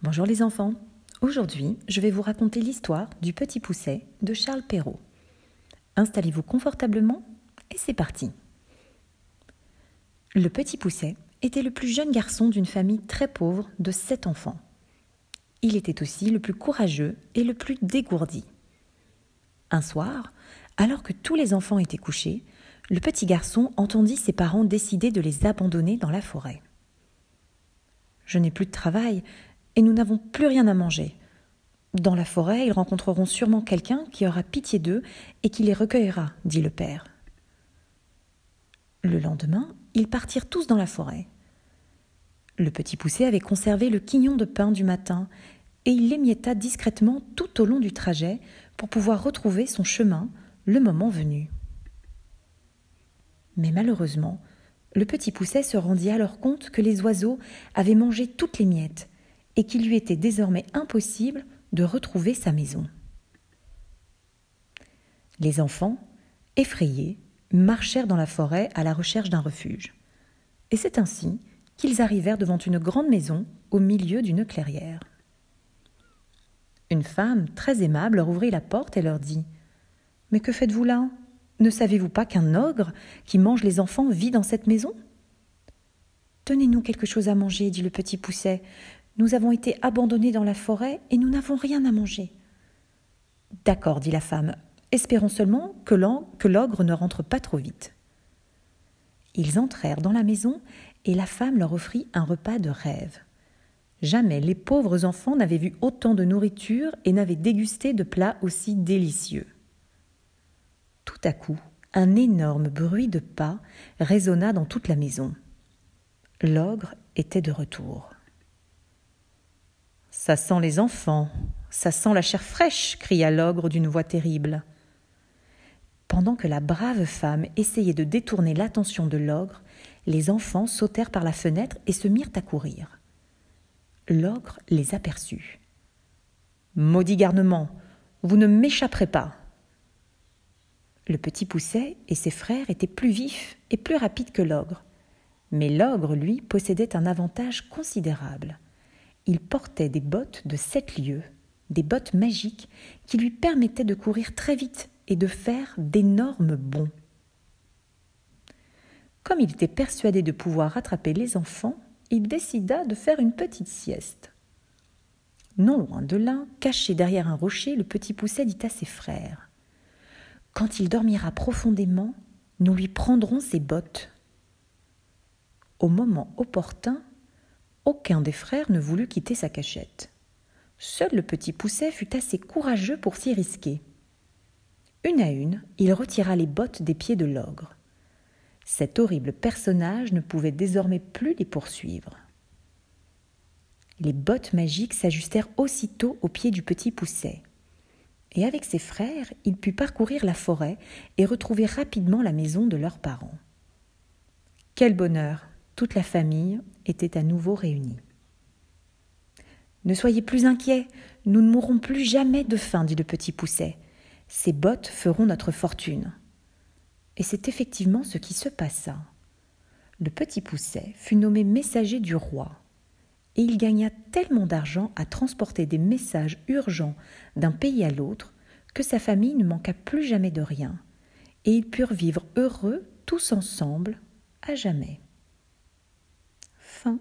Bonjour les enfants. Aujourd'hui, je vais vous raconter l'histoire du petit pousset de Charles Perrault. Installez-vous confortablement et c'est parti. Le petit pousset était le plus jeune garçon d'une famille très pauvre de sept enfants. Il était aussi le plus courageux et le plus dégourdi. Un soir, alors que tous les enfants étaient couchés, le petit garçon entendit ses parents décider de les abandonner dans la forêt. Je n'ai plus de travail, et nous n'avons plus rien à manger. Dans la forêt, ils rencontreront sûrement quelqu'un qui aura pitié d'eux et qui les recueillera, dit le père. Le lendemain, ils partirent tous dans la forêt. Le petit poussé avait conservé le quignon de pain du matin et il l'émietta discrètement tout au long du trajet pour pouvoir retrouver son chemin le moment venu. Mais malheureusement, le petit pousset se rendit alors compte que les oiseaux avaient mangé toutes les miettes et qu'il lui était désormais impossible de retrouver sa maison. Les enfants, effrayés, marchèrent dans la forêt à la recherche d'un refuge. Et c'est ainsi qu'ils arrivèrent devant une grande maison au milieu d'une clairière. Une femme très aimable leur ouvrit la porte et leur dit Mais que faites-vous là? Ne savez-vous pas qu'un ogre qui mange les enfants vit dans cette maison? Tenez-nous quelque chose à manger, dit le petit pousset. Nous avons été abandonnés dans la forêt et nous n'avons rien à manger. D'accord, dit la femme. Espérons seulement que l'ogre ne rentre pas trop vite. Ils entrèrent dans la maison et la femme leur offrit un repas de rêve. Jamais les pauvres enfants n'avaient vu autant de nourriture et n'avaient dégusté de plats aussi délicieux. Tout à coup, un énorme bruit de pas résonna dans toute la maison. L'ogre était de retour. Ça sent les enfants, ça sent la chair fraîche, cria l'ogre d'une voix terrible. Pendant que la brave femme essayait de détourner l'attention de l'ogre, les enfants sautèrent par la fenêtre et se mirent à courir. L'ogre les aperçut. Maudit garnement, vous ne m'échapperez pas. Le petit pousset et ses frères étaient plus vifs et plus rapides que l'ogre. Mais l'ogre, lui, possédait un avantage considérable il portait des bottes de sept lieues, des bottes magiques qui lui permettaient de courir très vite et de faire d'énormes bonds. Comme il était persuadé de pouvoir rattraper les enfants, il décida de faire une petite sieste. Non loin de là, caché derrière un rocher, le petit pousset dit à ses frères Quand il dormira profondément, nous lui prendrons ses bottes. Au moment opportun, aucun des frères ne voulut quitter sa cachette. Seul le petit pousset fut assez courageux pour s'y risquer. Une à une, il retira les bottes des pieds de l'ogre. Cet horrible personnage ne pouvait désormais plus les poursuivre. Les bottes magiques s'ajustèrent aussitôt aux pieds du petit pousset. Et avec ses frères, il put parcourir la forêt et retrouver rapidement la maison de leurs parents. Quel bonheur toute la famille était à nouveau réunie. Ne soyez plus inquiets, nous ne mourrons plus jamais de faim, dit le petit pousset. Ces bottes feront notre fortune. Et c'est effectivement ce qui se passa. Le petit pousset fut nommé messager du roi, et il gagna tellement d'argent à transporter des messages urgents d'un pays à l'autre que sa famille ne manqua plus jamais de rien, et ils purent vivre heureux tous ensemble à jamais. fã.